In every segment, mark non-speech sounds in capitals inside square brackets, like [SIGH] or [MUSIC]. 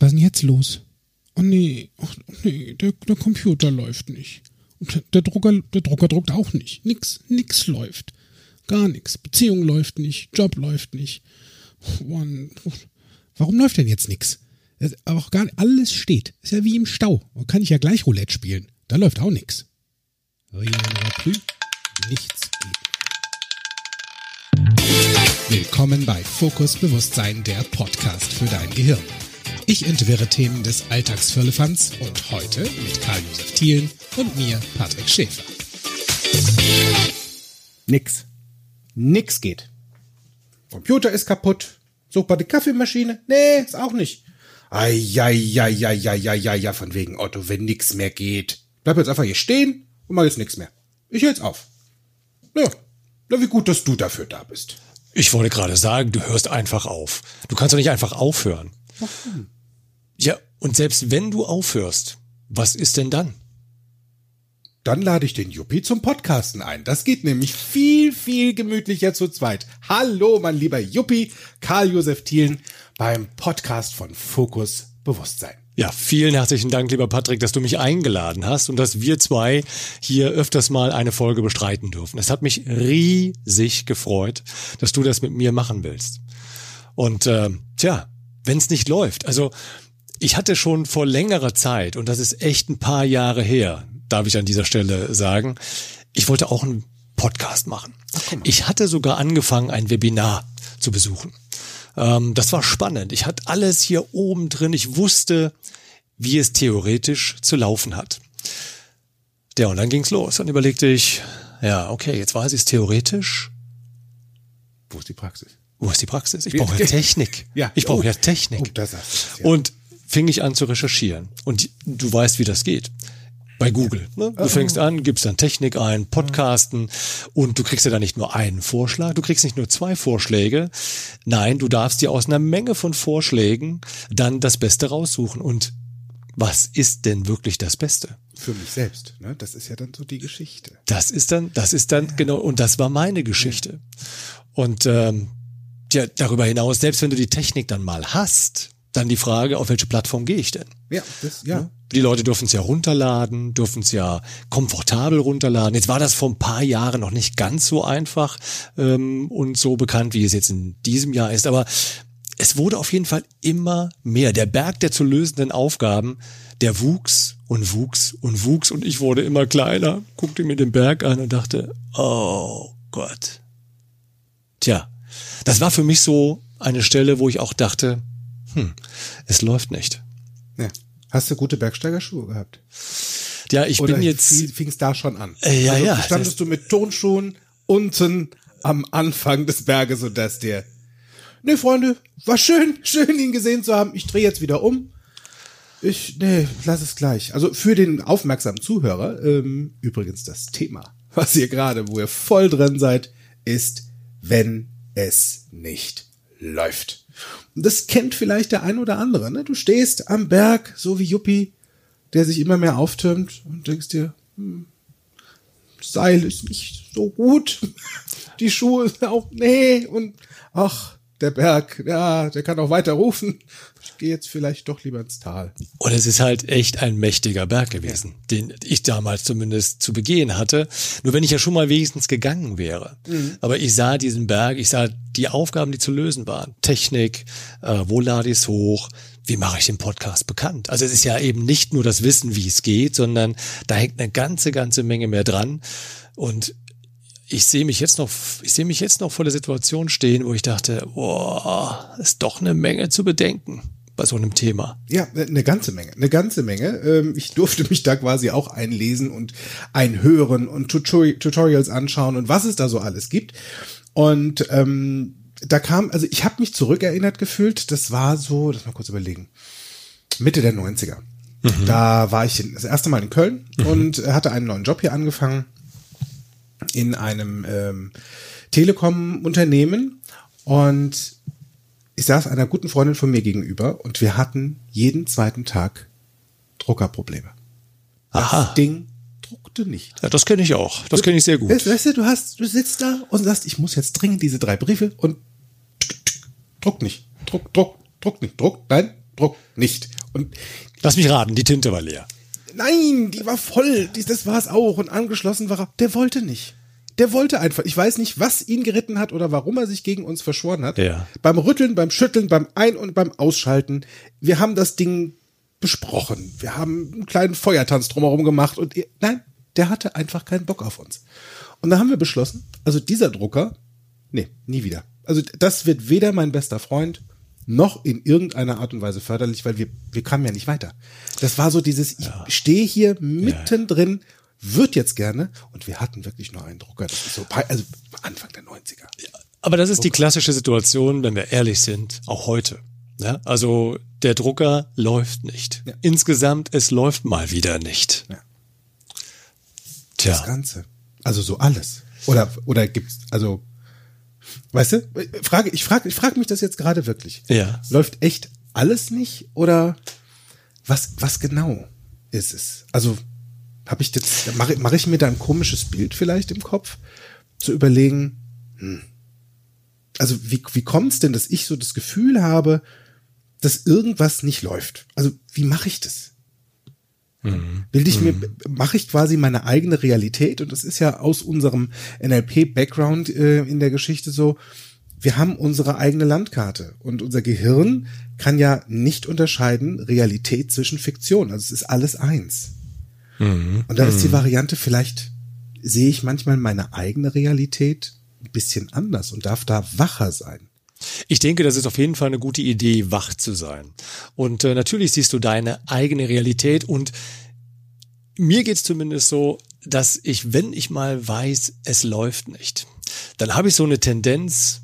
Was ist denn jetzt los? Oh nee, oh nee, der, der Computer läuft nicht. Und der Drucker, der Drucker druckt auch nicht. Nix, nix läuft. Gar nichts. Beziehung läuft nicht, Job läuft nicht. Mann, warum läuft denn jetzt nix? Aber auch gar nicht, alles steht. Ist ja wie im Stau. Da kann ich ja gleich Roulette spielen. Da läuft auch nix. Nichts geht. Willkommen bei Fokus Bewusstsein, der Podcast für dein Gehirn. Ich entwirre Themen des Alltagsfirlefanz und heute mit Karl-Josef Thielen und mir, Patrick Schäfer. Nix. Nix geht. Computer ist kaputt. Such mal die Kaffeemaschine. Nee, ist auch nicht. Eieieiei, von wegen Otto, wenn nix mehr geht. Bleib jetzt einfach hier stehen und mach jetzt nix mehr. Ich höre jetzt auf. Ja, na wie gut, dass du dafür da bist. Ich wollte gerade sagen, du hörst einfach auf. Du kannst doch nicht einfach aufhören. Warum? Ja, und selbst wenn du aufhörst, was ist denn dann? Dann lade ich den Juppie zum Podcasten ein. Das geht nämlich viel, viel gemütlicher zu zweit. Hallo, mein lieber Juppie, Karl-Josef Thielen beim Podcast von Fokus Bewusstsein. Ja, vielen herzlichen Dank, lieber Patrick, dass du mich eingeladen hast und dass wir zwei hier öfters mal eine Folge bestreiten dürfen. Es hat mich riesig gefreut, dass du das mit mir machen willst. Und äh, tja, wenn es nicht läuft, also ich hatte schon vor längerer Zeit, und das ist echt ein paar Jahre her, darf ich an dieser Stelle sagen, ich wollte auch einen Podcast machen. Ach, ich hatte sogar angefangen, ein Webinar zu besuchen. Ähm, das war spannend. Ich hatte alles hier oben drin. Ich wusste, wie es theoretisch zu laufen hat. Ja, und dann ging's los. Dann überlegte ich, ja, okay, jetzt weiß ich es theoretisch. Wo ist die Praxis? Wo ist die Praxis? Ich brauche ja [LAUGHS] Technik. Ja, ich brauche oh, ja Technik. Oh, das ja. Und fing ich an zu recherchieren. Und du weißt, wie das geht bei Google. Ne? Du fängst an, gibst dann Technik ein, Podcasten und du kriegst ja dann nicht nur einen Vorschlag, du kriegst nicht nur zwei Vorschläge. Nein, du darfst dir aus einer Menge von Vorschlägen dann das Beste raussuchen. Und was ist denn wirklich das Beste? Für mich selbst, ne? Das ist ja dann so die Geschichte. Das ist dann, das ist dann, ja. genau, und das war meine Geschichte. Ja. Und ähm, ja, darüber hinaus, selbst wenn du die Technik dann mal hast, dann die Frage, auf welche Plattform gehe ich denn? Ja, das, ja. Die Leute dürfen es ja runterladen, dürfen es ja komfortabel runterladen. Jetzt war das vor ein paar Jahren noch nicht ganz so einfach ähm, und so bekannt, wie es jetzt in diesem Jahr ist. Aber es wurde auf jeden Fall immer mehr. Der Berg der zu lösenden Aufgaben, der wuchs und wuchs und wuchs und ich wurde immer kleiner, guckte mir den Berg an und dachte, oh Gott. Tja, das war für mich so eine Stelle, wo ich auch dachte, hm, es läuft nicht. Ja. Hast du gute Bergsteigerschuhe gehabt? Ja, ich Oder bin jetzt. Fing es da schon an? Äh, ja, also, ja. Standest du mit Tonschuhen unten am Anfang des Berges, sodass der. Ne, Freunde, war schön, [LAUGHS] schön, ihn gesehen zu haben. Ich drehe jetzt wieder um. Ich, nee, lass es gleich. Also für den aufmerksamen Zuhörer, ähm, übrigens das Thema, was ihr gerade, wo ihr voll drin seid, ist, wenn es nicht läuft. Das kennt vielleicht der ein oder andere. Ne? Du stehst am Berg, so wie Yuppie, der sich immer mehr auftürmt und denkst dir, hm, Seil ist nicht so gut. [LAUGHS] Die Schuhe sind auch, nee, und ach, der Berg, ja, der kann auch weiter rufen. Ich gehe jetzt vielleicht doch lieber ins Tal. Und es ist halt echt ein mächtiger Berg gewesen, ja. den ich damals zumindest zu begehen hatte. Nur wenn ich ja schon mal wenigstens gegangen wäre. Mhm. Aber ich sah diesen Berg, ich sah die Aufgaben, die zu lösen waren. Technik, äh, wo lade ich es hoch, wie mache ich den Podcast bekannt? Also es ist ja eben nicht nur das Wissen, wie es geht, sondern da hängt eine ganze, ganze Menge mehr dran. Und ich sehe mich jetzt noch, ich sehe mich jetzt noch vor der Situation stehen, wo ich dachte, boah, ist doch eine Menge zu bedenken bei so einem Thema. Ja, eine ganze Menge, eine ganze Menge. Ähm, ich durfte mich da quasi auch einlesen und einhören und Tutorials anschauen und was es da so alles gibt. Und ähm, da kam, also ich habe mich zurückerinnert gefühlt, das war so, lass mal kurz überlegen, Mitte der 90er. Mhm. Da war ich das erste Mal in Köln mhm. und hatte einen neuen Job hier angefangen in einem ähm, Telekom-Unternehmen und ich saß einer guten Freundin von mir gegenüber und wir hatten jeden zweiten Tag Druckerprobleme. Das Aha. Ding druckte nicht. Ja, das kenne ich auch. Das kenne ich sehr gut. Weißt du, du hast, du sitzt da und sagst, ich muss jetzt dringend diese drei Briefe und druck nicht. Druck, druck, druck nicht. Druck, nein, Druck nicht. Und Lass mich raten, die Tinte war leer. Nein, die war voll, die, das war es auch und angeschlossen war er. Der wollte nicht. Der wollte einfach. Ich weiß nicht, was ihn geritten hat oder warum er sich gegen uns verschworen hat. Ja. Beim Rütteln, beim Schütteln, beim Ein- und beim Ausschalten. Wir haben das Ding besprochen. Wir haben einen kleinen Feuertanz drumherum gemacht und er- nein, der hatte einfach keinen Bock auf uns. Und da haben wir beschlossen, also dieser Drucker, nee, nie wieder. Also das wird weder mein bester Freund noch in irgendeiner Art und Weise förderlich, weil wir, wir kamen ja nicht weiter. Das war so dieses, ich stehe hier mittendrin, wird jetzt gerne und wir hatten wirklich nur einen Drucker. Das ist so, bei- also Anfang der 90er. Aber das ist die klassische Situation, wenn wir ehrlich sind, auch heute. Ja, also der Drucker läuft nicht. Ja. Insgesamt, es läuft mal wieder nicht. Ja. Das Tja, Ganze. Also so alles. Oder, oder gibt's, also, weißt du, frage, ich frage, ich frage mich das jetzt gerade wirklich. Ja. Läuft echt alles nicht oder was, was genau ist es? Also, habe ich jetzt, mache mach ich mir da ein komisches Bild vielleicht im Kopf, zu überlegen, hm, also wie, wie kommt es denn, dass ich so das Gefühl habe, dass irgendwas nicht läuft? Also, wie mache ich das? Bilde ich mir, mache ich quasi meine eigene Realität? Und das ist ja aus unserem NLP-Background äh, in der Geschichte so, wir haben unsere eigene Landkarte. Und unser Gehirn kann ja nicht unterscheiden Realität zwischen Fiktion. Also es ist alles eins. Und da ist die Variante, vielleicht sehe ich manchmal meine eigene Realität ein bisschen anders und darf da wacher sein. Ich denke, das ist auf jeden Fall eine gute Idee, wach zu sein. Und äh, natürlich siehst du deine eigene Realität und mir geht's zumindest so, dass ich, wenn ich mal weiß, es läuft nicht, dann habe ich so eine Tendenz,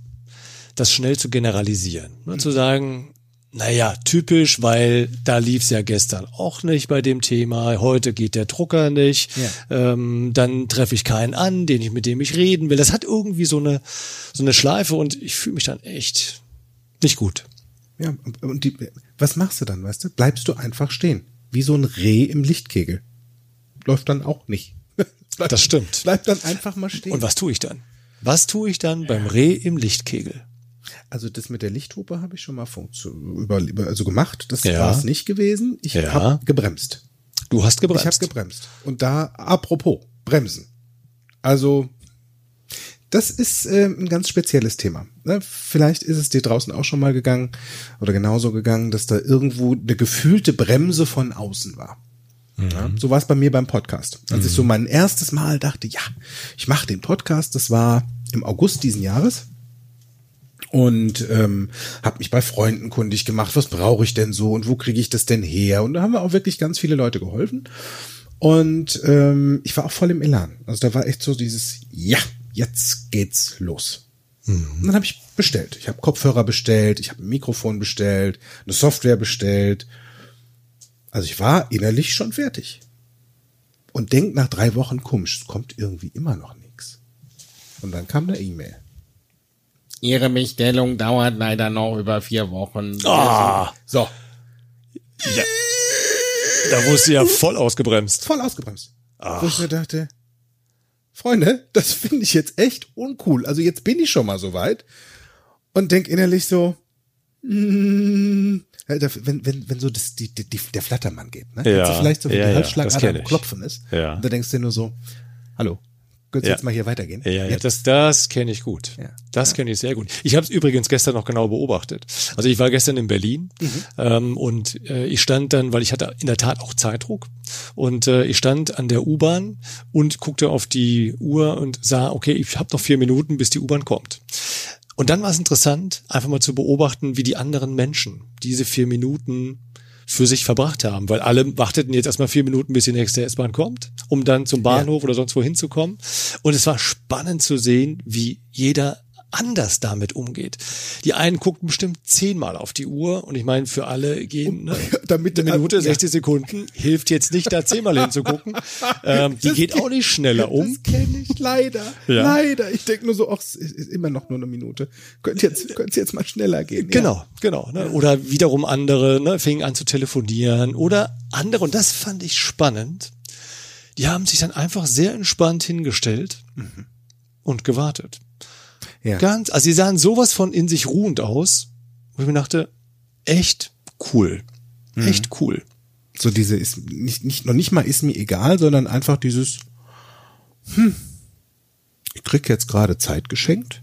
das schnell zu generalisieren. Ne, Zu sagen, naja, typisch, weil da lief's ja gestern auch nicht bei dem Thema, heute geht der Drucker nicht, ähm, dann treffe ich keinen an, den ich, mit dem ich reden will. Das hat irgendwie so eine, so eine Schleife und ich fühle mich dann echt nicht gut. Ja, und- die, was machst du dann, weißt du? Bleibst du einfach stehen. Wie so ein Reh im Lichtkegel. Läuft dann auch nicht. [LAUGHS] Bleib, Das stimmt. Bleib dann einfach mal stehen. Und was tue ich dann? Was tue ich dann beim Reh im Lichtkegel? Also das mit der Lichthupe habe ich schon mal über, also gemacht. Das Ja. war es nicht gewesen. Ich Ja. habe gebremst. Du hast gebremst. Ich habe gebremst. Und da, apropos, bremsen. Also, das ist äh, ein ganz spezielles Thema. Ne? Vielleicht ist es dir draußen auch schon mal gegangen oder genauso gegangen, dass da irgendwo eine gefühlte Bremse von außen war. Ja, so war es bei mir beim Podcast. Als ich so mein erstes Mal dachte, ja, ich mache den Podcast, das war im August diesen Jahres und ähm, habe mich bei Freunden kundig gemacht, was brauche ich denn so und wo kriege ich das denn her? Und da haben wir auch wirklich ganz viele Leute geholfen. Und ähm, ich war auch voll im Elan. Also da war echt so dieses, ja, jetzt geht's los. Und dann habe ich bestellt. Ich habe Kopfhörer bestellt, ich habe ein Mikrofon bestellt, eine Software bestellt. Also ich war innerlich schon fertig. Und denk nach drei Wochen, komisch, es kommt irgendwie immer noch nichts. Und dann kam eine E-Mail. Ihre Bestellung dauert leider noch über vier Wochen. Ah, So, da wurdest du ja voll ausgebremst. voll ausgebremst. Wo ich mir dachte, Freunde, das finde ich jetzt echt uncool. Also jetzt bin ich schon mal so weit und denk innerlich so, mm, Alter, wenn, wenn, wenn so das, die, die, die, der Flattermann geht, ne? Ja, vielleicht so, wenn ja, die ja, Halsschlagader kenn am. Klopfen ist. Ja. Und da denkst du dir nur so, hallo, könntest Ja. jetzt mal hier weitergehen? Ja, ja, Jetzt. das, das kenne ich gut. Ja. Das kenne ich sehr gut. Ich habe es übrigens gestern noch genau beobachtet. Also ich war gestern in Berlin Mhm. ähm, und äh, ich stand dann, weil ich hatte in der Tat auch Zeitdruck und äh, ich stand an der U-Bahn und guckte auf die Uhr und sah, okay, ich habe noch vier Minuten, bis die U-Bahn kommt. Und dann war es interessant, einfach mal zu beobachten, wie die anderen Menschen diese vier Minuten für sich verbracht haben, weil alle warteten jetzt erstmal vier Minuten, bis die nächste S-Bahn kommt, um dann zum Bahnhof oder sonst wo hinzukommen. Und es war spannend zu sehen, wie jeder anders damit umgeht. Die einen guckten bestimmt zehnmal auf die Uhr und ich meine, für alle gehen ne, [LAUGHS] damit- eine Minute, ja. 60 Sekunden, hilft jetzt nicht, da zehnmal hinzugucken. [LAUGHS] Ähm, die geht auch nicht schneller um. Das kenne ich leider. [LAUGHS] Ja. Leider. Ich denke nur so, ach, es ist immer noch nur eine Minute. Könnte jetzt, könnte jetzt mal schneller gehen. Genau, genau. Ne? Oder wiederum andere ne, fingen an zu telefonieren oder andere, und das fand ich spannend, die haben sich dann einfach sehr entspannt hingestellt und gewartet. Ja. Ganz, also sie sahen sowas von in sich ruhend aus, wo ich mir dachte, echt cool. Mhm. Echt cool. So diese ist nicht, nicht, noch nicht mal ist mir egal, sondern einfach dieses, hm, ich krieg jetzt gerade Zeit geschenkt.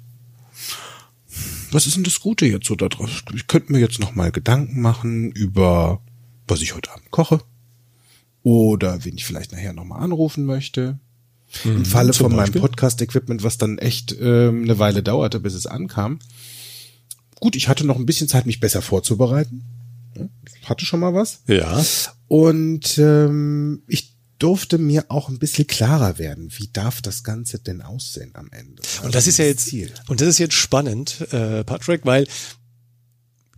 Was ist denn das Gute jetzt so da drauf? Ich könnte mir jetzt noch mal Gedanken machen über, was ich heute Abend koche. Oder wen ich vielleicht nachher noch mal anrufen möchte. Im Falle Mhm, von meinem Beispiel? Podcast-Equipment, was dann echt ähm, eine Weile dauerte, bis es ankam. Gut, ich hatte noch ein bisschen Zeit, mich besser vorzubereiten. Hatte schon mal was. Ja. Und ähm, ich durfte mir auch ein bisschen klarer werden, wie darf das Ganze denn aussehen am Ende. Also Und das ist ja jetzt, Ziel. und das ist jetzt spannend, äh, Patrick, weil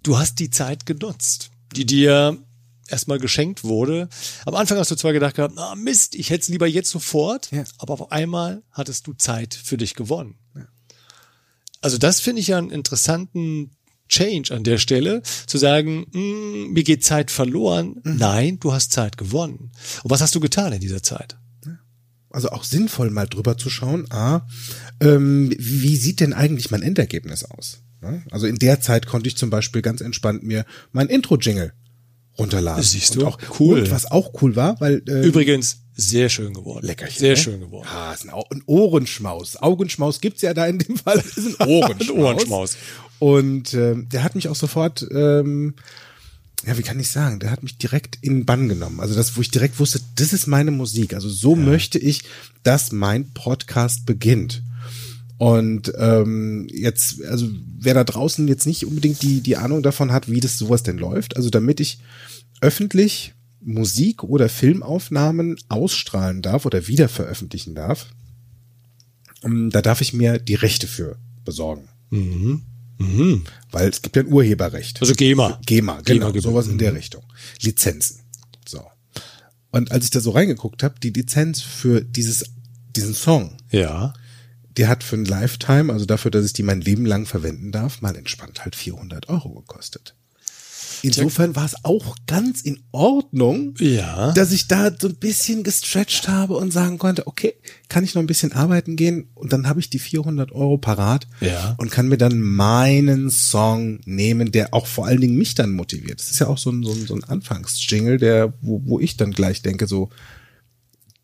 du hast die Zeit genutzt, die dir erstmal geschenkt wurde. Am Anfang hast du zwar gedacht gehabt, ah Mist, ich hätte es lieber jetzt sofort, Ja. aber auf einmal hattest du Zeit für dich gewonnen. Also das finde ich ja einen interessanten Change an der Stelle, zu sagen, "Mm, mir geht Zeit verloren. Mhm. Nein, du hast Zeit gewonnen. Und was hast du getan in dieser Zeit? Also auch sinnvoll mal drüber zu schauen, ah, ähm, wie sieht denn eigentlich mein Endergebnis aus? Ne? Also in der Zeit konnte ich zum Beispiel ganz entspannt mir mein Intro-Jingle runterladen. Siehst und du? auch Cool. Und was auch cool war, weil ähm, Übrigens, sehr schön geworden. Leckerchen. Sehr ne? schön geworden. Ah, ist ein, ein Ohrenschmaus. Augenschmaus gibt's ja da in dem Fall. Ist ein Ohrenschmaus. Ein Ohrenschmaus. Und ähm, der hat mich auch sofort, ähm, ja, wie kann ich sagen, der hat mich direkt in den Bann genommen. Also das, wo ich direkt wusste, das ist meine Musik. Also so möchte ich, dass mein Podcast beginnt. Und ähm, jetzt, also wer da draußen jetzt nicht unbedingt die, die Ahnung davon hat, wie das sowas denn läuft, also damit ich öffentlich Musik oder Filmaufnahmen ausstrahlen darf oder wieder veröffentlichen darf, ähm, da darf ich mir die Rechte für besorgen. Weil es gibt ja ein Urheberrecht. Also GEMA. GEMA, genau, GEMA-Gebühr. sowas in der Richtung. Lizenzen. So. Und als ich da so reingeguckt habe, die Lizenz für dieses, diesen Song, Ja. Die hat für ein Lifetime, also dafür, dass ich die mein Leben lang verwenden darf, mal entspannt halt 400 Euro gekostet. Insofern war es auch ganz in Ordnung, Ja. dass ich da so ein bisschen gestretched habe und sagen konnte, okay, kann ich noch ein bisschen arbeiten gehen und dann habe ich die 400 Euro parat Ja. und kann mir dann meinen Song nehmen, der auch vor allen Dingen mich dann motiviert. Das ist ja auch so ein, so ein, so ein Anfangsjingle, der, wo, wo ich dann gleich denke, so,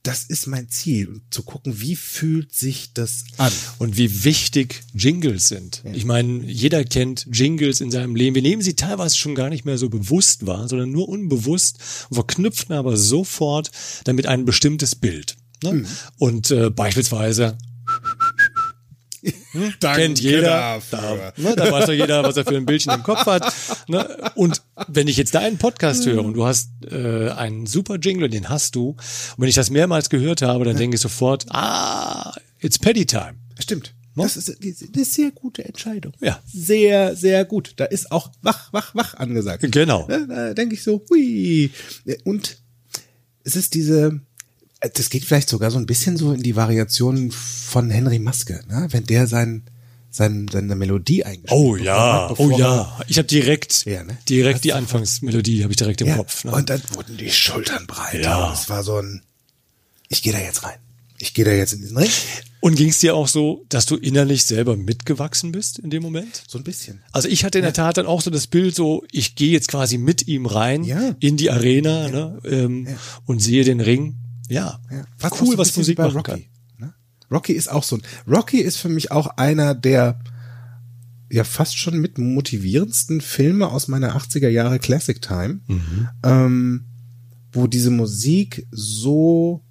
das ist mein Ziel und zu gucken, wie fühlt sich das an. Und wie wichtig Jingles sind. Ich meine, jeder kennt Jingles in seinem Leben. Wir nehmen sie teilweise schon gar nicht mehr so bewusst wahr, sondern nur unbewusst und verknüpfen aber sofort damit ein bestimmtes Bild. Ne? Mhm. Und äh, beispielsweise [LAUGHS] kennt jeder. Da, ne, da weiß doch jeder, was er für ein Bildchen im Kopf hat. Ne? Und wenn ich jetzt deinen Podcast höre und du hast äh, einen super Jingle, den hast du, und wenn ich das mehrmals gehört habe, dann denke ich sofort, ah, it's Paddy Time. Stimmt. Das ist eine sehr gute Entscheidung. Ja. Sehr, sehr gut. Da ist auch wach, wach, wach angesagt. Genau. Ne, Da denke ich so, hui. Und es ist diese, das geht vielleicht sogar so ein bisschen so in die Variation von Henry Maske, ne? wenn der sein, sein, seine Melodie eingespielt Oh ja, hat, oh bevor ja. Ich habe direkt, Ja, ne? direkt die Anfangsmelodie habe ich direkt im ja, Kopf. Ne? Und dann wurden die Schultern breiter. Ja. Es war so ein, ich gehe da jetzt rein. Ich gehe da jetzt in diesen Ring. Und ging es dir auch so, dass du innerlich selber mitgewachsen bist in dem Moment? So ein bisschen. Also ich hatte in der Tat dann auch so das Bild so, ich gehe jetzt quasi mit ihm rein Ja. in die Arena ne, ähm, und sehe den Ring. Ja, Ja, fast cool, was Musik bei machen Rocky, kann. Ne? Rocky ist auch so ein. Rocky ist für mich auch einer der ja fast schon mit motivierendsten Filme aus meiner 80er Jahre Classic Time, Mhm. ähm, wo diese Musik so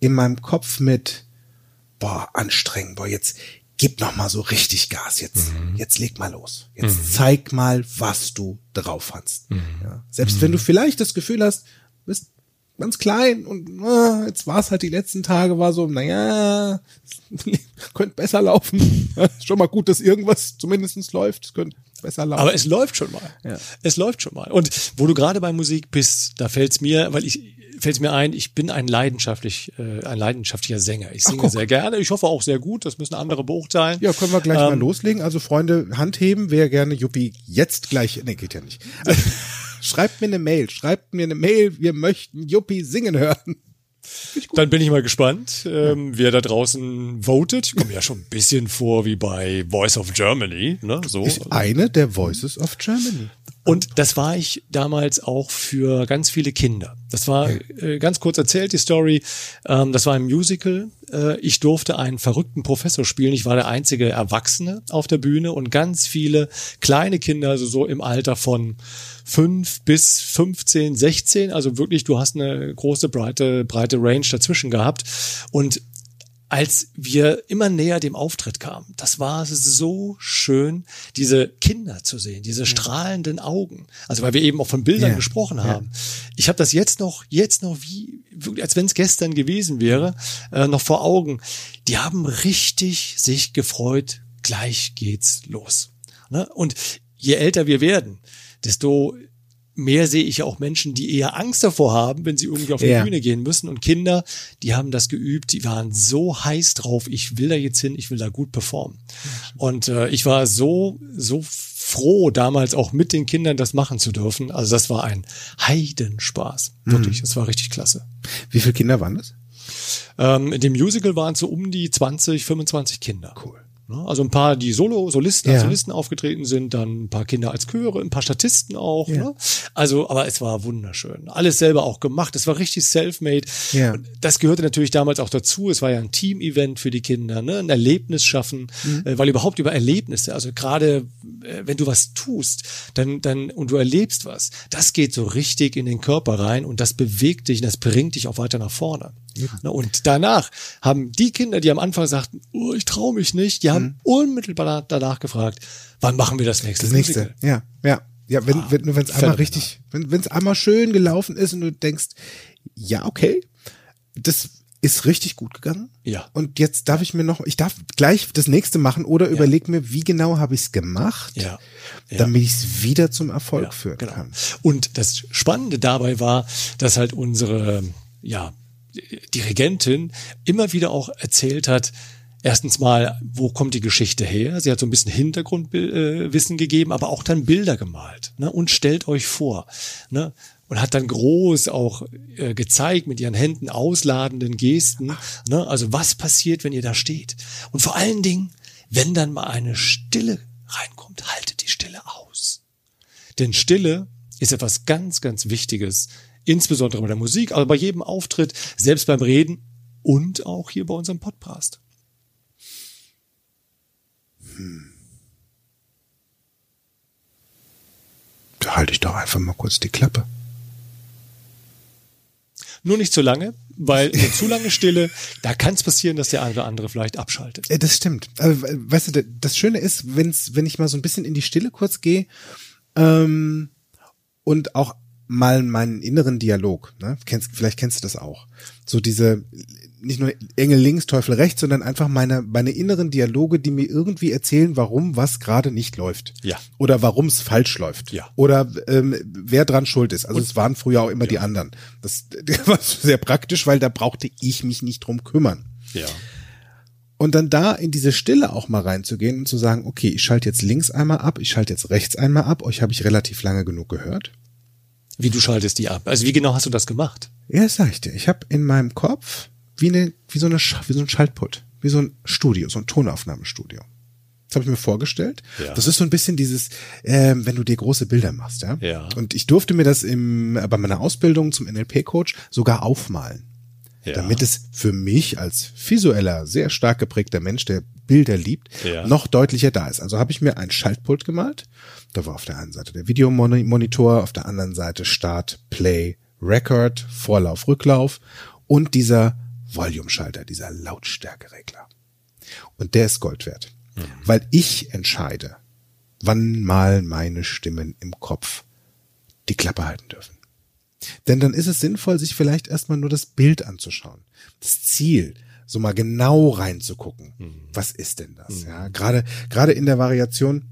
in meinem Kopf mit boah anstrengend, boah jetzt gib noch mal so richtig Gas jetzt, Mhm. jetzt leg mal los, jetzt zeig mal, was du drauf hast. Mhm. Ja. Selbst wenn du vielleicht das Gefühl hast, bist ganz klein und ah, jetzt war es halt die letzten Tage, war so, naja, [LAUGHS] könnte besser laufen. [LAUGHS] Schon mal gut, dass irgendwas zumindestens läuft. Es könnte besser laufen. Aber es läuft schon mal. Ja. Es läuft schon mal. Und wo du gerade bei Musik bist, da fällt's mir, weil ich fällt's mir ein, ich bin ein leidenschaftlich, äh, ein leidenschaftlicher Sänger. Ich singe guck. sehr gerne. Ich hoffe auch sehr gut. Das müssen andere beurteilen. ja, können wir gleich mal Ähm, loslegen. Also Freunde, Hand heben, wer gerne Juppie jetzt gleich, nee, geht ja nicht. [LAUGHS] Schreibt mir eine Mail, schreibt mir eine Mail, wir möchten Juppie singen hören. Dann bin ich mal gespannt, ähm, wer da draußen votet. Ich komme ja schon ein bisschen vor wie bei Voice of Germany. Ne? So. Ist eine der Voices of Germany. Und das war ich damals auch für ganz viele Kinder. Das war äh, ganz kurz erzählt, die Story. Ähm, das war ein Musical. Äh, ich durfte einen verrückten Professor spielen. Ich war der einzige Erwachsene auf der Bühne und ganz viele kleine Kinder, also so im Alter von fünf bis 15, 16. Also wirklich, du hast eine große, breite, breite Range dazwischen gehabt. Und als wir immer näher dem Auftritt kamen, das war so schön, diese Kinder zu sehen, diese strahlenden Augen. Also weil wir eben auch von Bildern Ja, gesprochen haben. Ich habe das jetzt noch, jetzt noch wie, als wenn es gestern gewesen wäre, äh, noch vor Augen. Die haben richtig sich gefreut. Gleich geht's los. Ne? Und je älter wir werden, desto mehr sehe ich auch Menschen, die eher Angst davor haben, wenn sie irgendwie auf die Ja. Bühne gehen müssen. Und Kinder, die haben das geübt, die waren so heiß drauf, ich will da jetzt hin, ich will da gut performen. Und äh, ich war so, so froh, damals auch mit den Kindern das machen zu dürfen. Also das war ein Heidenspaß. Wirklich, das war richtig klasse. Wie viele Kinder waren das? Ähm, in dem Musical waren es so um die 20, 25 Kinder. Cool. Ne? Also ein paar, die Solo, Solisten, als Ja. Solisten aufgetreten sind, dann ein paar Kinder als Chöre, ein paar Statisten auch. Ja. Ne? Also, aber es war wunderschön. Alles selber auch gemacht. Es war richtig self-made. Ja. Das gehörte natürlich damals auch dazu. Es war ja ein Team-Event für die Kinder, ne? ein Erlebnis schaffen, Mhm. äh, weil überhaupt über Erlebnisse, also gerade äh, wenn du was tust, dann, dann und du erlebst was, das geht so richtig in den Körper rein und das bewegt dich und das bringt dich auch weiter nach vorne. Ne, Und danach haben die Kinder, die am Anfang sagten, oh, ich traue mich nicht, die haben unmittelbar danach gefragt, wann machen wir das nächste Mhm. Das nächste. Musical? Ja, ja. Ja, wenn wenn wenn es einmal richtig, wenn es einmal schön gelaufen ist und du denkst, ja, okay, das ist richtig gut gegangen. Ja. Und jetzt darf ich mir noch, ich darf gleich das nächste machen oder überleg mir, wie genau habe ich es gemacht, Ja. Ja. damit ich es wieder zum Erfolg Ja, führen genau. kann. Und das Spannende dabei war, dass halt unsere, ja, Dirigentin immer wieder auch erzählt hat, erstens mal, wo kommt die Geschichte her? Sie hat so ein bisschen Hintergrundwissen gegeben, aber auch dann Bilder gemalt. Ne? Und stellt euch vor. Ne? Und hat dann groß auch äh, gezeigt mit ihren Händen ausladenden Gesten. Ne? Also was passiert, wenn ihr da steht? Und vor allen Dingen, wenn dann mal eine Stille reinkommt, haltet die Stille aus. Denn Stille ist etwas ganz, ganz Wichtiges, insbesondere bei der Musik, aber bei jedem Auftritt, selbst beim Reden und auch hier bei unserem Podcast. Da halte ich doch einfach mal kurz die Klappe. Nur nicht zu lange, weil eine zu lange Stille, da kann es passieren, dass der eine oder andere vielleicht abschaltet. Äh, Das stimmt. Äh, weißt du, das Schöne ist, wenn's, wenn ich mal so ein bisschen in die Stille kurz gehe ähm, und auch mal meinen inneren Dialog, ne? Kennst, vielleicht kennst du das auch. So diese, nicht nur Engel links, Teufel rechts, sondern einfach meine, meine inneren Dialoge, die mir irgendwie erzählen, warum was gerade nicht läuft. Ja. Oder warum es falsch läuft. Ja. Oder ähm, wer dran schuld ist. Also es waren früher auch immer die anderen. Das, das war [LAUGHS] sehr praktisch, weil da brauchte ich mich nicht drum kümmern. Ja. Und dann da in diese Stille auch mal reinzugehen und zu sagen, okay, ich schalte jetzt links einmal ab, ich schalte jetzt rechts einmal ab, euch habe ich relativ lange genug gehört. Wie du schaltest die ab. Also wie genau hast du das gemacht? Ja, das sag ich dir. Ich habe in meinem Kopf wie, eine, wie, so eine, wie so ein Schaltpult, wie so ein Studio, so ein Tonaufnahmestudio. Das habe ich mir vorgestellt. Ja. Das ist so ein bisschen dieses, ähm, wenn du dir große Bilder machst, ja. Ja. Und ich durfte mir das im, bei meiner Ausbildung zum NLP-Coach sogar aufmalen. Ja. damit es für mich als visueller, sehr stark geprägter Mensch, der Bilder liebt, Ja. noch deutlicher da ist. Also habe ich mir ein Schaltpult gemalt. Da war auf der einen Seite der Videomonitor, auf der anderen Seite Start, Play, Record, Vorlauf, Rücklauf und dieser Volume-Schalter, dieser Lautstärkeregler. Und der ist Gold wert, weil ich entscheide, wann mal meine Stimmen im Kopf die Klappe halten dürfen. Denn dann ist es sinnvoll, sich vielleicht erstmal nur das Bild anzuschauen. Das Ziel, so mal genau reinzugucken. Was ist denn das? Ja, gerade, gerade in der Variation.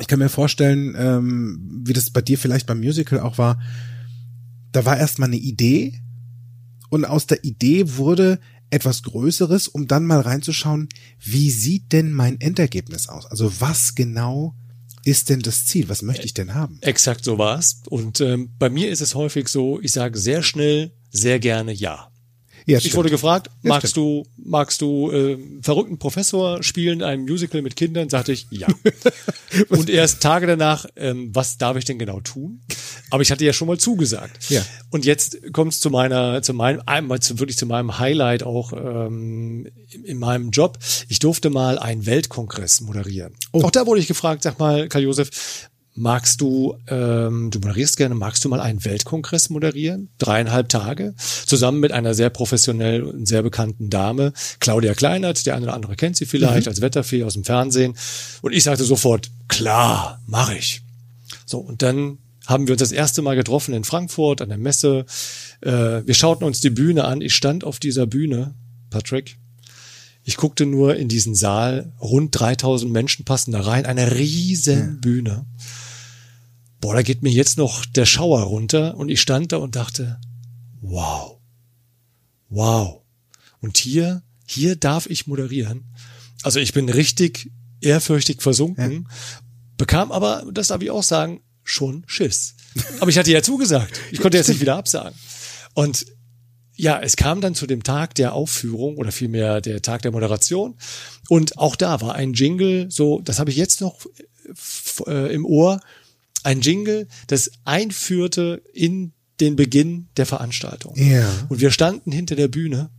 Ich kann mir vorstellen, ähm, wie das bei dir vielleicht beim Musical auch war. Da war erstmal eine Idee und aus der Idee wurde etwas Größeres, um dann mal reinzuschauen, wie sieht denn mein Endergebnis aus? Also was genau ist denn das Ziel? Was möchte ich denn haben? Exakt so war's. Und ähm, bei mir ist es häufig so, ich sage sehr schnell, sehr gerne ja. Ja, ich stimmt. wurde gefragt, Ja, magst du, magst du äh, verrückten Professor spielen in einem Musical mit Kindern? Sagte ich, ja. [LAUGHS] Und erst Tage danach, ähm, was darf ich denn genau tun? Aber ich hatte ja schon mal zugesagt. Ja. Und jetzt kommt es zu meiner, zu meinem, einmal zu, wirklich zu meinem Highlight auch ähm, in, in meinem Job. Ich durfte mal einen Weltkongress moderieren. Auch da wurde ich gefragt, sag mal, Karl Josef, Magst du, ähm, du moderierst gerne, magst du mal einen Weltkongress moderieren? Dreieinhalb Tage, zusammen mit einer sehr professionell und sehr bekannten Dame, Claudia Kleinert, der eine oder andere kennt sie vielleicht als Wetterfee aus dem Fernsehen. Und ich sagte sofort, klar, mache ich. So, und dann haben wir uns das erste Mal getroffen in Frankfurt an der Messe. Äh, wir schauten uns die Bühne an. Ich stand auf dieser Bühne, Patrick. Ich guckte nur in diesen Saal. Rund 3000 Menschen passen da rein. Eine riesen Bühne. Boah, da geht mir jetzt noch der Schauer runter. Und ich stand da und dachte, wow. Wow. Und hier, hier darf ich moderieren. Also ich bin richtig ehrfürchtig versunken, bekam aber, das darf ich auch sagen, schon Schiss. Aber ich hatte ja zugesagt. Ich konnte jetzt nicht wieder absagen. Und ja, es kam dann zu dem Tag der Aufführung oder vielmehr der Tag der Moderation. Und auch da war ein Jingle, so, das habe ich jetzt noch f- äh, im Ohr, ein Jingle, das einführte in den Beginn der Veranstaltung. Ja. Und wir standen hinter der Bühne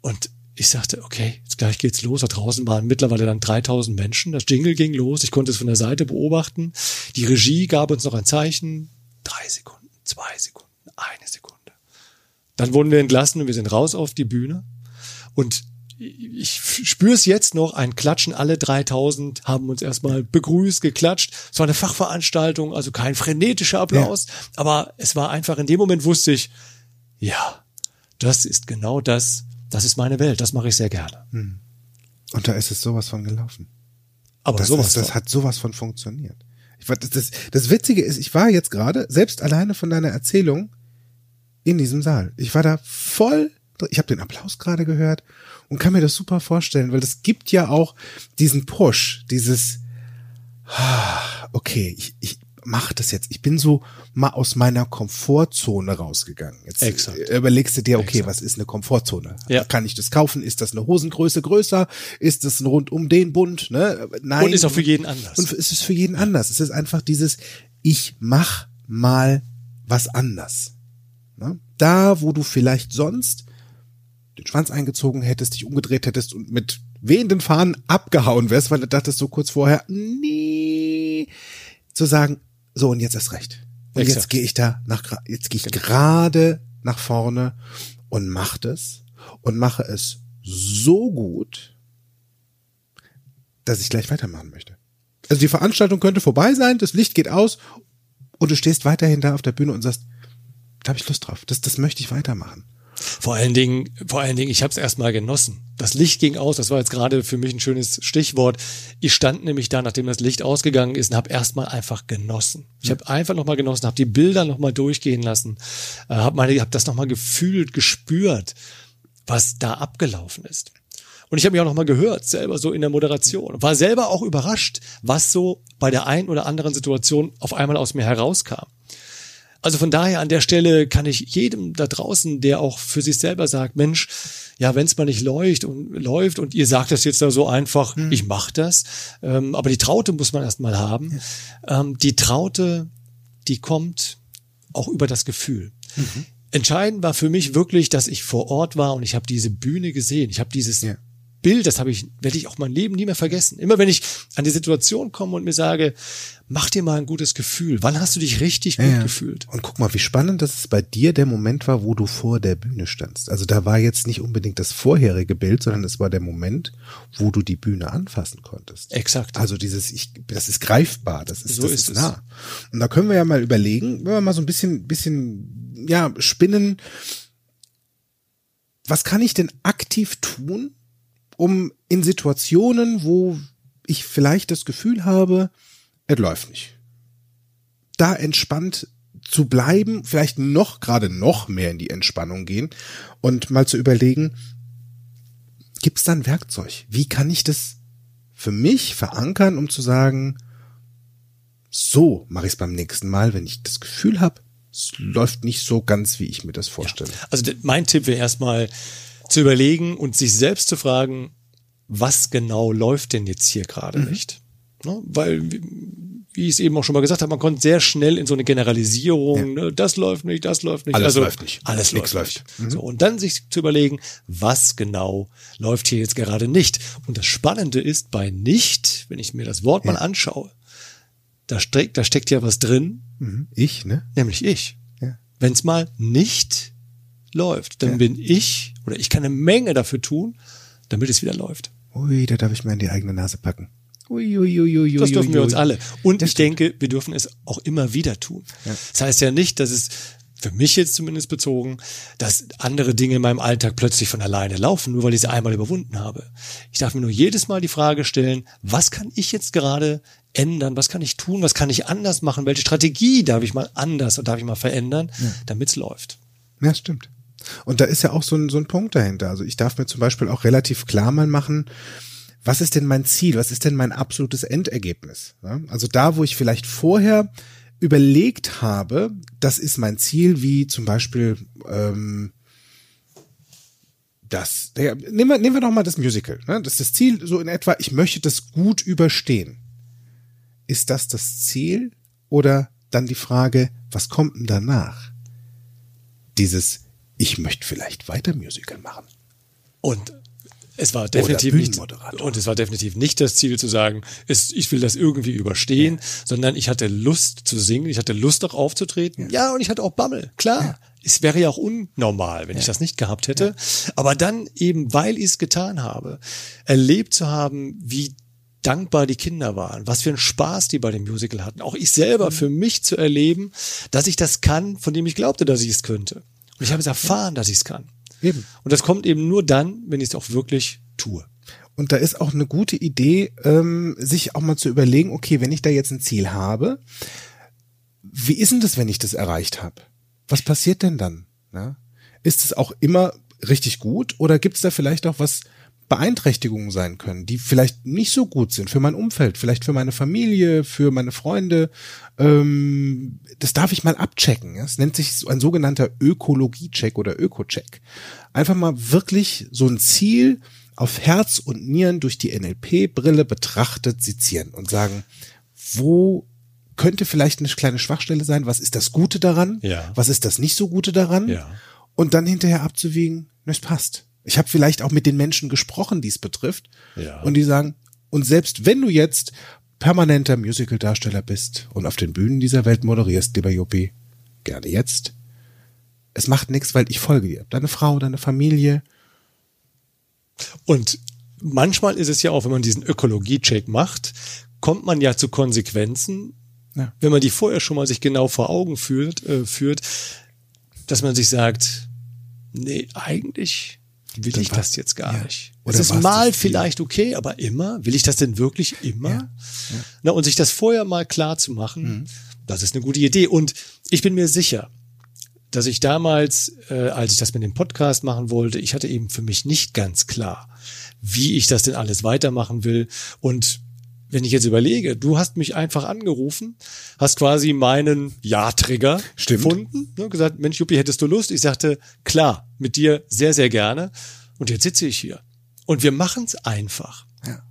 und ich sagte, okay, jetzt gleich geht's los. Da draußen waren mittlerweile dann 3000 Menschen. Das Jingle ging los. Ich konnte es von der Seite beobachten. Die Regie gab uns noch ein Zeichen. Drei Sekunden, zwei Sekunden, eine Sekunde. Dann wurden wir entlassen und wir sind raus auf die Bühne. Und ich spüre es jetzt noch, ein Klatschen, alle 3000 haben uns erstmal begrüßt, geklatscht. Es war eine Fachveranstaltung, also kein frenetischer Applaus, aber es war einfach, in dem Moment wusste ich, ja, das ist genau das, das ist meine Welt, das mache ich sehr gerne. Und da ist es sowas von gelaufen. Aber Das, sowas ist, das hat sowas von funktioniert. Ich das, das, das Witzige ist, ich war jetzt gerade, selbst alleine von deiner Erzählung, in diesem Saal. Ich war da voll, ich habe den Applaus gerade gehört und kann mir das super vorstellen, weil das gibt ja auch diesen Push, dieses, ah, okay, ich, ich mach das jetzt. Ich bin so mal aus meiner Komfortzone rausgegangen. Jetzt Exakt. überlegst du dir, okay, Exakt. was ist eine Komfortzone? Ja. Kann ich das kaufen? Ist das eine Hosengröße größer? Ist das ein rund um den Bund? Ne? Nein. Und ist auch für jeden anders. Und es ist für jeden anders. Es ist einfach dieses, ich mach mal was anders. Ne? Da, wo du vielleicht sonst den Schwanz eingezogen hättest, dich umgedreht hättest und mit wehenden Fahnen abgehauen wärst, weil du dachtest so kurz vorher, nee, zu sagen, so und jetzt erst recht. Und Exakt. jetzt gehe ich da nach, jetzt gehe ich gerade nach vorne und mach das und mache es so gut, dass ich gleich weitermachen möchte. Also die Veranstaltung könnte vorbei sein, das Licht geht aus und du stehst weiterhin da auf der Bühne und sagst, da habe ich Lust drauf, das, das möchte ich weitermachen. Vor allen Dingen, vor allen Dingen, ich habe es erstmal genossen. Das Licht ging aus, das war jetzt gerade für mich ein schönes Stichwort. Ich stand nämlich da, nachdem das Licht ausgegangen ist, und habe erstmal einfach genossen. Ich habe einfach nochmal genossen, habe die Bilder nochmal durchgehen lassen, äh, habe habe das nochmal gefühlt, gespürt, was da abgelaufen ist. Und ich habe mich auch nochmal gehört, selber so in der Moderation. War selber auch überrascht, was so bei der einen oder anderen Situation auf einmal aus mir herauskam. Also von daher an der Stelle kann ich jedem da draußen, der auch für sich selber sagt, Mensch, ja, wenn es mal nicht läuft und läuft und ihr sagt das jetzt da so einfach, ich mach das, ähm, aber die Traute muss man erst mal haben. Ähm, die Traute, die kommt auch über das Gefühl. Entscheidend war für mich wirklich, dass ich vor Ort war und ich habe diese Bühne gesehen. Ich habe dieses Ja. Bild, das habe ich, werde ich auch mein Leben nie mehr vergessen. Immer wenn ich an die Situation komme und mir sage, mach dir mal ein gutes Gefühl. Wann hast du dich richtig gut Ja. gefühlt? Und guck mal, wie spannend, dass es bei dir der Moment war, wo du vor der Bühne standst. Also da war jetzt nicht unbedingt das vorherige Bild, sondern es war der Moment, wo du die Bühne anfassen konntest. Exakt. Also dieses, ich, das ist greifbar, das ist, So das ist ist es. nah. Und da können wir ja mal überlegen, wenn wir mal so ein bisschen, bisschen, ja, spinnen, was kann ich denn aktiv tun, um in Situationen, wo ich vielleicht das Gefühl habe, es läuft nicht, da entspannt zu bleiben, vielleicht noch, gerade noch mehr in die Entspannung gehen und mal zu überlegen, gibt es da ein Werkzeug? Wie kann ich das für mich verankern, um zu sagen, so mache ich es beim nächsten Mal, wenn ich das Gefühl habe, es läuft nicht so ganz, wie ich mir das vorstelle. Also d- mein Tipp wäre erstmal zu überlegen und sich selbst zu fragen, was genau läuft denn jetzt hier gerade Mhm. nicht? Ne? Weil, wie- ich es eben auch schon mal gesagt habe, man kommt sehr schnell in so eine Generalisierung, ne? das läuft nicht, das läuft nicht. Alles also, läuft nicht. Alles läuft. läuft. Mhm. So, und dann sich zu überlegen, was genau läuft hier jetzt gerade nicht. Und das Spannende ist bei nicht, wenn ich mir das Wort mal anschaue, da steckt, da steckt ja was drin, Mhm. Ich, ne? nämlich ich. Ja. Wenn es mal nicht läuft, dann bin ich oder ich kann eine Menge dafür tun, damit es wieder läuft. Ui, da darf ich mir in die eigene Nase packen. Ui, ui, ui, ui, Das dürfen ui, wir uns alle. Und ich denke, wir dürfen es auch immer wieder tun. Das heißt ja nicht, dass es für mich jetzt zumindest bezogen, dass andere Dinge in meinem Alltag plötzlich von alleine laufen, nur weil ich sie einmal überwunden habe. Ich darf mir nur jedes Mal die Frage stellen, was kann ich jetzt gerade ändern? Was kann ich tun? Was kann ich anders machen? Welche Strategie darf ich mal anders und darf ich mal verändern, damit es läuft? Ja, stimmt. Und da ist ja auch so ein, so ein Punkt dahinter. Also ich darf mir zum Beispiel auch relativ klar mal machen, was ist denn mein Ziel? Was ist denn mein absolutes Endergebnis? Also da, wo ich vielleicht vorher überlegt habe, das ist mein Ziel, wie zum Beispiel ähm, das. Ja, nehmen, wir, nehmen wir doch mal das Musical. Ne? Das ist das Ziel so in etwa, ich möchte das gut überstehen. Ist das das Ziel oder dann die Frage, was kommt denn danach? Dieses, ich möchte vielleicht weiter Musical machen. Und es war definitiv nicht, und es war definitiv nicht das Ziel zu sagen, es, ich will das irgendwie überstehen, sondern ich hatte Lust zu singen, ich hatte Lust auch aufzutreten. Ja, und ich hatte auch Bammel. Klar. Es wäre ja auch unnormal, wenn ich das nicht gehabt hätte. Aber dann eben, weil ich es getan habe, erlebt zu haben, wie dankbar die Kinder waren, was für einen Spaß die bei dem Musical hatten. Auch ich selber für mich zu erleben, dass ich das kann, von dem ich glaubte, dass ich es könnte. Und ich habe es erfahren, dass ich es kann. Eben. Und das kommt eben nur dann, wenn ich es auch wirklich tue. Und da ist auch eine gute Idee, ähm, sich auch mal zu überlegen, okay, wenn ich da jetzt ein Ziel habe, wie ist denn das, wenn ich das erreicht habe? Was passiert denn dann? Ne? Ist es auch immer richtig gut oder gibt es da vielleicht auch was Beeinträchtigungen sein können, die vielleicht nicht so gut sind für mein Umfeld, vielleicht für meine Familie, für meine Freunde. Ähm, das darf ich mal abchecken. Es nennt sich so ein sogenannter Ökologie-Check oder Öko-Check. Einfach mal wirklich so ein Ziel auf Herz und Nieren durch die NLP-Brille betrachtet sezieren und sagen, wo könnte vielleicht eine kleine Schwachstelle sein? Was ist das Gute daran? Ja. Was ist das nicht so Gute daran? Ja. Und dann hinterher abzuwiegen, es passt. Ich habe vielleicht auch mit den Menschen gesprochen, die es betrifft. Ja. Und die sagen, und selbst wenn du jetzt permanenter Musical-Darsteller bist und auf den Bühnen dieser Welt moderierst, lieber Juppie, gerne jetzt. Es macht nichts, weil ich folge dir. Deine Frau, deine Familie. Und manchmal ist es ja auch, wenn man diesen Ökologie-Check macht, kommt man ja zu Konsequenzen, Ja. wenn man die vorher schon mal sich genau vor Augen führt, äh, führt, dass man sich sagt, nee, eigentlich will ich war- das jetzt gar ja. nicht. Oder es ist mal vielleicht okay, aber immer? Will ich das denn wirklich immer? Ja. Na, und sich das vorher mal klar zu machen, Mhm. das ist eine gute Idee. Und ich bin mir sicher, dass ich damals, äh, als ich das mit dem Podcast machen wollte, ich hatte eben für mich nicht ganz klar, wie ich das denn alles weitermachen will. Und wenn ich jetzt überlege, du hast mich einfach angerufen, hast quasi meinen Ja-Trigger gefunden, ne, gesagt, Mensch, Juppie, hättest du Lust? Ich sagte, klar, mit dir sehr, sehr gerne. Und jetzt sitze ich hier. Und wir machen es einfach. Ja.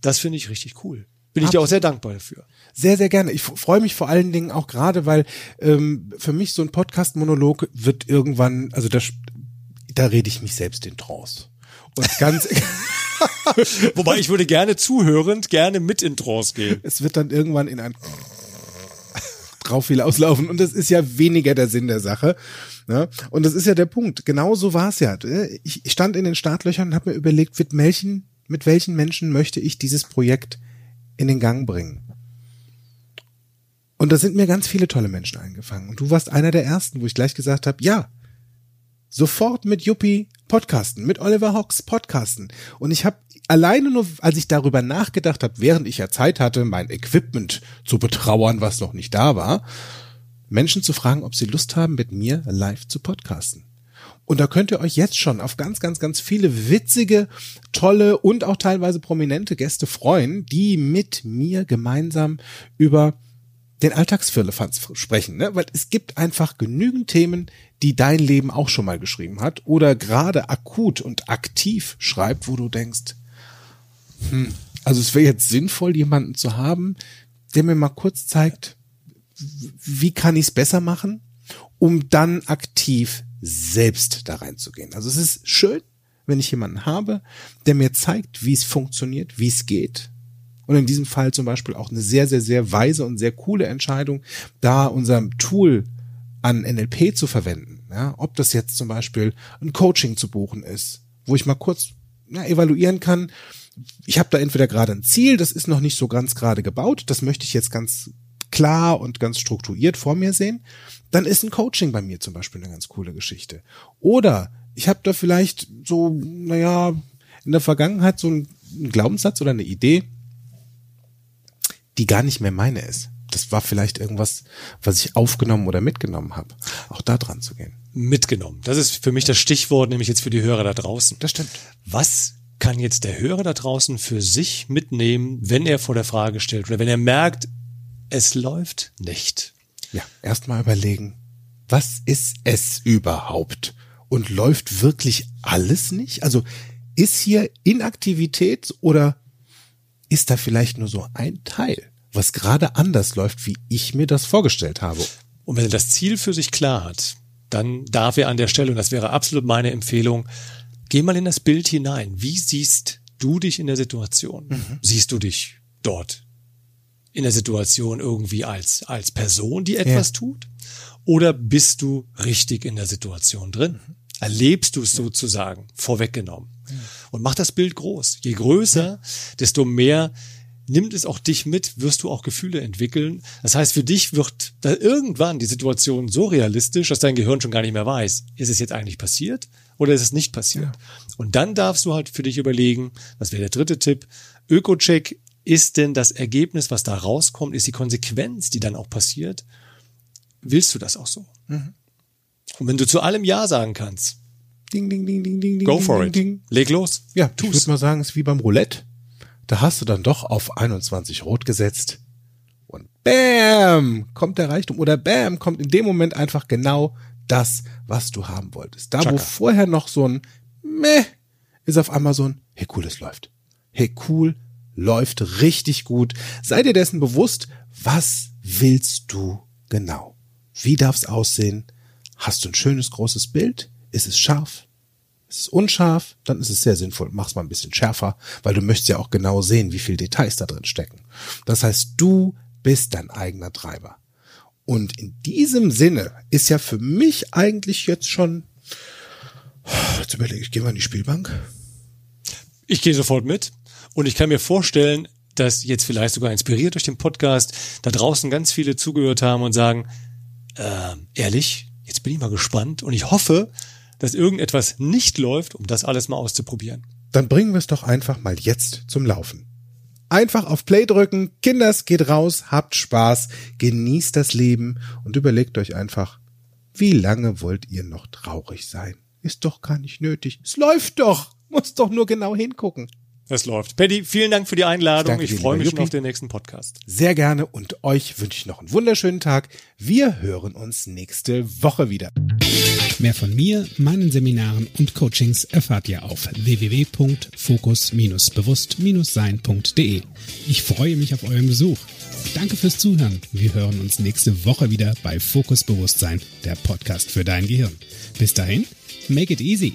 Das finde ich richtig cool. Bin ich dir auch sehr dankbar dafür. Sehr, sehr gerne. Ich freue mich vor allen Dingen auch gerade, weil ähm, für mich so ein Podcast-Monolog wird irgendwann, also da, sch- da rede ich mich selbst in Trance. Und ganz, [LAUGHS] Wobei ich würde gerne zuhörend, gerne mit in Trance gehen. es wird dann irgendwann in ein drauf viel auslaufen und das ist ja weniger der Sinn der Sache. Ne? Und das ist ja der Punkt. Genau so war es ja. Ich ich stand in den Startlöchern und habe mir überlegt, mit welchen, mit welchen Menschen möchte ich dieses Projekt in den Gang bringen. Und da sind mir ganz viele tolle Menschen eingefangen. Und du warst einer der ersten, wo ich gleich gesagt habe, ja, sofort mit Yuppie podcasten, mit Oliver Hawks podcasten. Und ich habe alleine nur, als ich darüber nachgedacht habe, während ich ja Zeit hatte, mein Equipment zu betrauern, was noch nicht da war, Menschen zu fragen, ob sie Lust haben, mit mir live zu podcasten. Und da könnt ihr euch jetzt schon auf ganz, ganz, ganz viele witzige, tolle und auch teilweise prominente Gäste freuen, die mit mir gemeinsam über den Alltagsfirlefanz sprechen, ne? weil es gibt einfach genügend Themen, die dein Leben auch schon mal geschrieben hat oder gerade akut und aktiv schreibt, wo du denkst, hm, also es wäre jetzt sinnvoll, jemanden zu haben, der mir mal kurz zeigt, wie kann ich es besser machen, um dann aktiv selbst da reinzugehen. Also es ist schön, wenn ich jemanden habe, der mir zeigt, wie es funktioniert, wie es geht, und in diesem Fall zum Beispiel auch eine sehr, sehr, sehr weise und sehr coole Entscheidung, da unserem Tool an NLP zu verwenden. Ja, ob das jetzt zum Beispiel ein Coaching zu buchen ist, wo ich mal kurz ja, evaluieren kann. Ich habe da entweder gerade ein Ziel, das ist noch nicht so ganz gerade gebaut, das möchte ich jetzt ganz klar und ganz strukturiert vor mir sehen. Dann ist ein Coaching bei mir zum Beispiel eine ganz coole Geschichte. Oder ich habe da vielleicht so, naja, in der Vergangenheit so einen Glaubenssatz oder eine Idee, die gar nicht mehr meine ist. Das war vielleicht irgendwas, was ich aufgenommen oder mitgenommen habe. Auch da dran zu gehen. Mitgenommen. Das ist für mich das Stichwort, nämlich jetzt für die Hörer da draußen. Das stimmt. Was kann jetzt der Hörer da draußen für sich mitnehmen, wenn er vor der Frage stellt oder wenn er merkt, es läuft nicht? Ja, erstmal überlegen, was ist es überhaupt? Und läuft wirklich alles nicht? Also ist hier Inaktivität oder ist da vielleicht nur so ein Teil, was gerade anders läuft, wie ich mir das vorgestellt habe. Und wenn er das Ziel für sich klar hat, dann darf er an der Stelle, und das wäre absolut meine Empfehlung, geh mal in das Bild hinein. Wie siehst du dich in der Situation? Mhm. Siehst du dich dort in der Situation irgendwie als, als Person, die etwas ja. tut? Oder bist du richtig in der Situation drin? Mhm. Erlebst du es sozusagen vorweggenommen? Und mach das Bild groß. Je größer, desto mehr nimmt es auch dich mit, wirst du auch Gefühle entwickeln. Das heißt, für dich wird da irgendwann die Situation so realistisch, dass dein Gehirn schon gar nicht mehr weiß, ist es jetzt eigentlich passiert oder ist es nicht passiert? Ja. Und dann darfst du halt für dich überlegen, das wäre der dritte Tipp, Öko-Check, ist denn das Ergebnis, was da rauskommt, ist die Konsequenz, die dann auch passiert, willst du das auch so? Mhm. Und wenn du zu allem Ja sagen kannst, Ding, ding, ding, ding, ding, Go for ding, it. Ding. Leg los. Ja, tu's. Ich würde mal sagen, es ist wie beim Roulette. Da hast du dann doch auf 21 rot gesetzt. Und bam, kommt der Reichtum. Oder bam, kommt in dem Moment einfach genau das, was du haben wolltest. Da, Chaka. wo vorher noch so ein Meh, ist auf einmal so ein Hey, cool, es läuft. Hey, cool, läuft richtig gut. Sei dir dessen bewusst, was willst du genau? Wie darf's aussehen? Hast du ein schönes großes Bild? Ist es scharf? Ist es unscharf? Dann ist es sehr sinnvoll. Mach's mal ein bisschen schärfer, weil du möchtest ja auch genau sehen, wie viel Details da drin stecken. Das heißt, du bist dein eigener Treiber. Und in diesem Sinne ist ja für mich eigentlich jetzt schon, jetzt überlege ich, gehen wir in die Spielbank? Ich gehe sofort mit. Und ich kann mir vorstellen, dass jetzt vielleicht sogar inspiriert durch den Podcast da draußen ganz viele zugehört haben und sagen, äh, ehrlich, jetzt bin ich mal gespannt und ich hoffe, dass irgendetwas nicht läuft, um das alles mal auszuprobieren. Dann bringen wir es doch einfach mal jetzt zum Laufen. Einfach auf Play drücken, Kinders geht raus, habt Spaß, genießt das Leben und überlegt euch einfach, wie lange wollt ihr noch traurig sein? Ist doch gar nicht nötig. Es läuft doch. Muss doch nur genau hingucken. Es läuft. Paddy, vielen Dank für die Einladung. Ich, ich freue mich schon auf den nächsten Podcast. Sehr gerne und euch wünsche ich noch einen wunderschönen Tag. Wir hören uns nächste Woche wieder. Mehr von mir, meinen Seminaren und Coachings erfahrt ihr auf www.fokus-bewusst-sein.de. Ich freue mich auf euren Besuch. Danke fürs Zuhören. Wir hören uns nächste Woche wieder bei Fokus Bewusstsein, der Podcast für dein Gehirn. Bis dahin, make it easy.